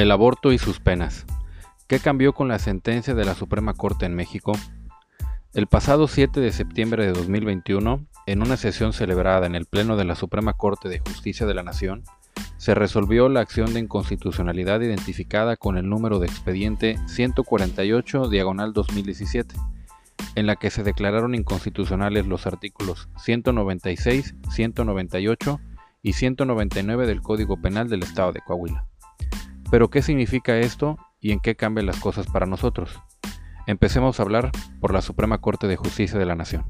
El aborto y sus penas. ¿Qué cambió con la sentencia de la Suprema Corte en México? El pasado 7 de septiembre de 2021, en una sesión celebrada en el Pleno de la Suprema Corte de Justicia de la Nación, se resolvió la acción de inconstitucionalidad identificada con el número de expediente 148 diagonal 2017, en la que se declararon inconstitucionales los artículos 196, 198 y 199 del Código Penal del Estado de Coahuila. Pero ¿qué significa esto y en qué cambian las cosas para nosotros? Empecemos a hablar por la Suprema Corte de Justicia de la Nación.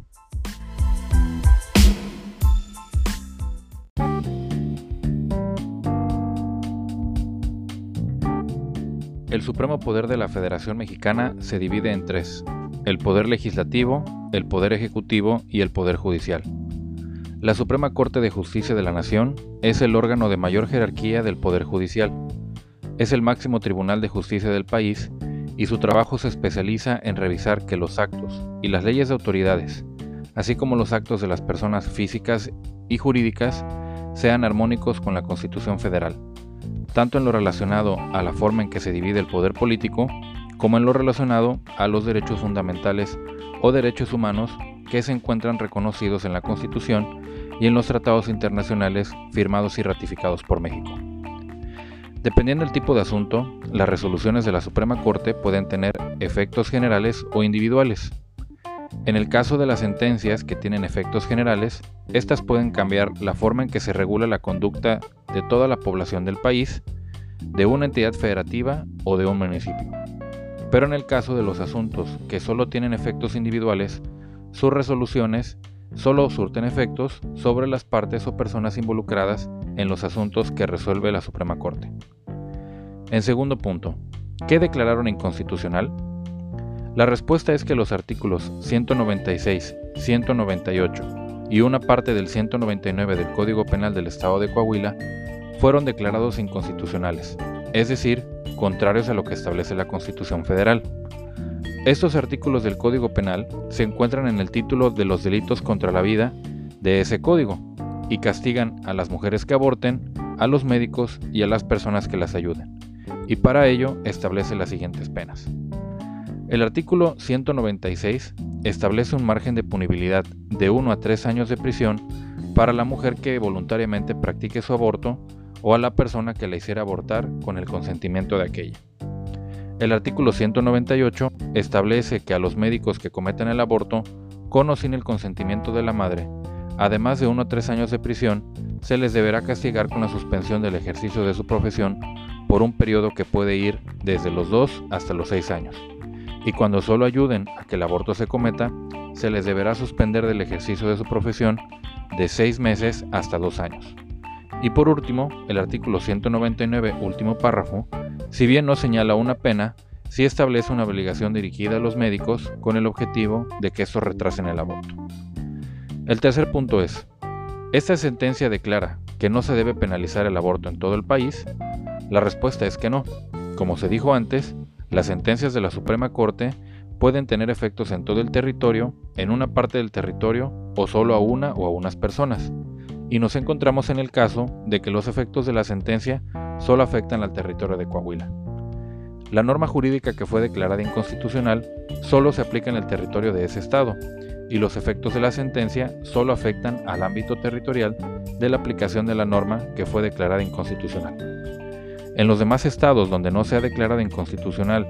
El supremo poder de la Federación Mexicana se divide en tres, el poder legislativo, el poder ejecutivo y el poder judicial. La Suprema Corte de Justicia de la Nación es el órgano de mayor jerarquía del Poder Judicial es el máximo tribunal de justicia del país y su trabajo se especializa en revisar que los actos y las leyes de autoridades, así como los actos de las personas físicas y jurídicas, sean armónicos con la Constitución Federal, tanto en lo relacionado a la forma en que se divide el poder político, como en lo relacionado a los derechos fundamentales o derechos humanos que se encuentran reconocidos en la Constitución y en los tratados internacionales firmados y ratificados por México. Dependiendo del tipo de asunto, las resoluciones de la Suprema Corte pueden tener efectos generales o individuales. En el caso de las sentencias que tienen efectos generales, estas pueden cambiar la forma en que se regula la conducta de toda la población del país, de una entidad federativa o de un municipio. Pero en el caso de los asuntos que solo tienen efectos individuales, sus resoluciones solo surten efectos sobre las partes o personas involucradas en los asuntos que resuelve la Suprema Corte. En segundo punto, ¿qué declararon inconstitucional? La respuesta es que los artículos 196, 198 y una parte del 199 del Código Penal del Estado de Coahuila fueron declarados inconstitucionales, es decir, contrarios a lo que establece la Constitución Federal. Estos artículos del Código Penal se encuentran en el título de los delitos contra la vida de ese código, y castigan a las mujeres que aborten, a los médicos y a las personas que las ayuden. Y para ello establece las siguientes penas. El artículo 196 establece un margen de punibilidad de 1 a 3 años de prisión para la mujer que voluntariamente practique su aborto o a la persona que la hiciera abortar con el consentimiento de aquella. El artículo 198 establece que a los médicos que cometen el aborto con o sin el consentimiento de la madre además de uno o tres años de prisión, se les deberá castigar con la suspensión del ejercicio de su profesión por un periodo que puede ir desde los dos hasta los seis años. Y cuando solo ayuden a que el aborto se cometa, se les deberá suspender del ejercicio de su profesión de seis meses hasta dos años. Y por último, el artículo 199, último párrafo, si bien no señala una pena, sí establece una obligación dirigida a los médicos con el objetivo de que estos retrasen el aborto. El tercer punto es, ¿esta sentencia declara que no se debe penalizar el aborto en todo el país? La respuesta es que no. Como se dijo antes, las sentencias de la Suprema Corte pueden tener efectos en todo el territorio, en una parte del territorio o solo a una o a unas personas. Y nos encontramos en el caso de que los efectos de la sentencia solo afectan al territorio de Coahuila. La norma jurídica que fue declarada inconstitucional solo se aplica en el territorio de ese estado, y los efectos de la sentencia solo afectan al ámbito territorial de la aplicación de la norma que fue declarada inconstitucional. En los demás estados donde no sea declarada inconstitucional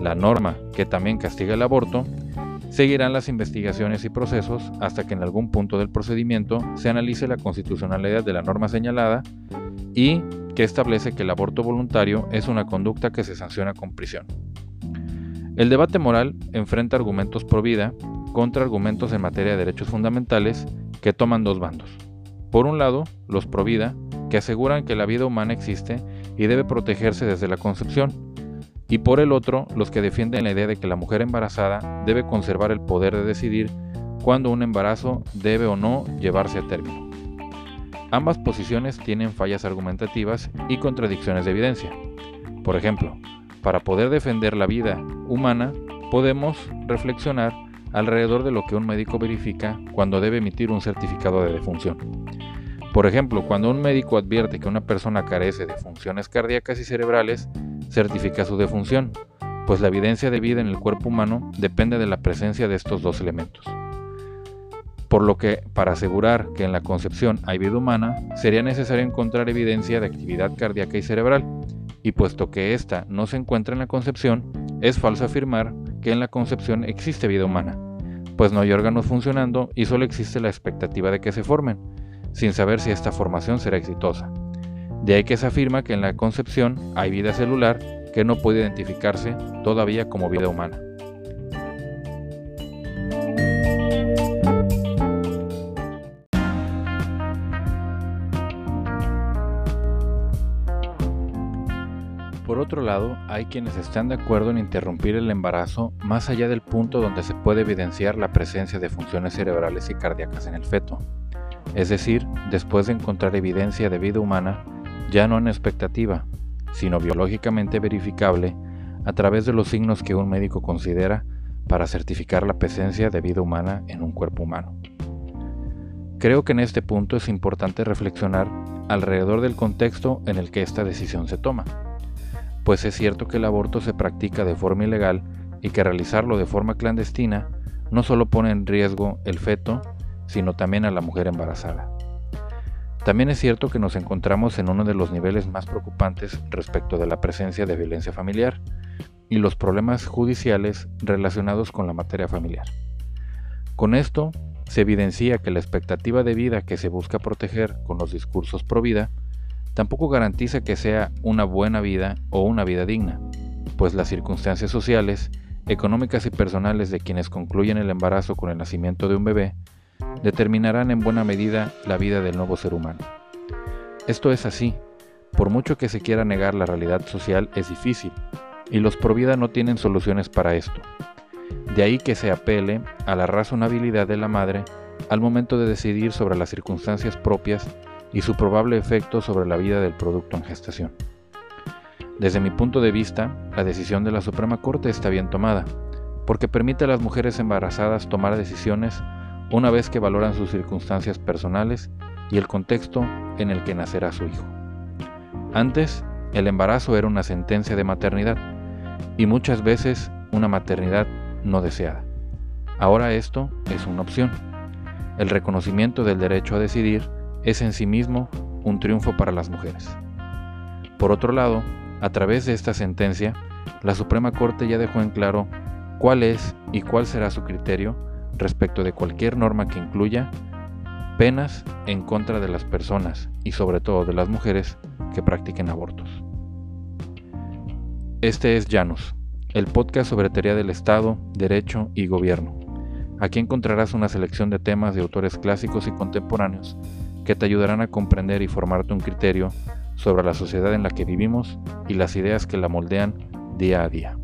la norma que también castiga el aborto, seguirán las investigaciones y procesos hasta que en algún punto del procedimiento se analice la constitucionalidad de la norma señalada y que establece que el aborto voluntario es una conducta que se sanciona con prisión. El debate moral enfrenta argumentos pro vida contra argumentos en materia de derechos fundamentales que toman dos bandos. Por un lado, los pro vida, que aseguran que la vida humana existe y debe protegerse desde la concepción, y por el otro, los que defienden la idea de que la mujer embarazada debe conservar el poder de decidir cuándo un embarazo debe o no llevarse a término. Ambas posiciones tienen fallas argumentativas y contradicciones de evidencia. Por ejemplo, para poder defender la vida humana, podemos reflexionar alrededor de lo que un médico verifica cuando debe emitir un certificado de defunción. Por ejemplo, cuando un médico advierte que una persona carece de funciones cardíacas y cerebrales, certifica su defunción, pues la evidencia de vida en el cuerpo humano depende de la presencia de estos dos elementos. Por lo que, para asegurar que en la concepción hay vida humana, sería necesario encontrar evidencia de actividad cardíaca y cerebral, y puesto que ésta no se encuentra en la concepción, es falso afirmar que en la concepción existe vida humana, pues no hay órganos funcionando y solo existe la expectativa de que se formen, sin saber si esta formación será exitosa. De ahí que se afirma que en la concepción hay vida celular que no puede identificarse todavía como vida humana. Por otro lado, hay quienes están de acuerdo en interrumpir el embarazo más allá del punto donde se puede evidenciar la presencia de funciones cerebrales y cardíacas en el feto, es decir, después de encontrar evidencia de vida humana ya no en expectativa, sino biológicamente verificable a través de los signos que un médico considera para certificar la presencia de vida humana en un cuerpo humano. Creo que en este punto es importante reflexionar alrededor del contexto en el que esta decisión se toma, pues es cierto que el aborto se practica de forma ilegal y que realizarlo de forma clandestina no solo pone en riesgo el feto, sino también a la mujer embarazada. También es cierto que nos encontramos en uno de los niveles más preocupantes respecto de la presencia de violencia familiar y los problemas judiciales relacionados con la materia familiar. Con esto, se evidencia que la expectativa de vida que se busca proteger con los discursos pro vida tampoco garantiza que sea una buena vida o una vida digna, pues las circunstancias sociales, económicas y personales de quienes concluyen el embarazo con el nacimiento de un bebé determinarán en buena medida la vida del nuevo ser humano. Esto es así, por mucho que se quiera negar la realidad social es difícil, y los Provida no tienen soluciones para esto. De ahí que se apele a la razonabilidad de la madre al momento de decidir sobre las circunstancias propias y su probable efecto sobre la vida del producto en gestación. Desde mi punto de vista, la decisión de la Suprema Corte está bien tomada, porque permite a las mujeres embarazadas tomar decisiones una vez que valoran sus circunstancias personales y el contexto en el que nacerá su hijo. Antes, el embarazo era una sentencia de maternidad y muchas veces una maternidad no deseada. Ahora esto es una opción. El reconocimiento del derecho a decidir es en sí mismo un triunfo para las mujeres. Por otro lado, a través de esta sentencia, la Suprema Corte ya dejó en claro cuál es y cuál será su criterio respecto de cualquier norma que incluya penas en contra de las personas y sobre todo de las mujeres que practiquen abortos. Este es Janus, el podcast sobre teoría del Estado, derecho y gobierno. Aquí encontrarás una selección de temas de autores clásicos y contemporáneos que te ayudarán a comprender y formarte un criterio sobre la sociedad en la que vivimos y las ideas que la moldean día a día.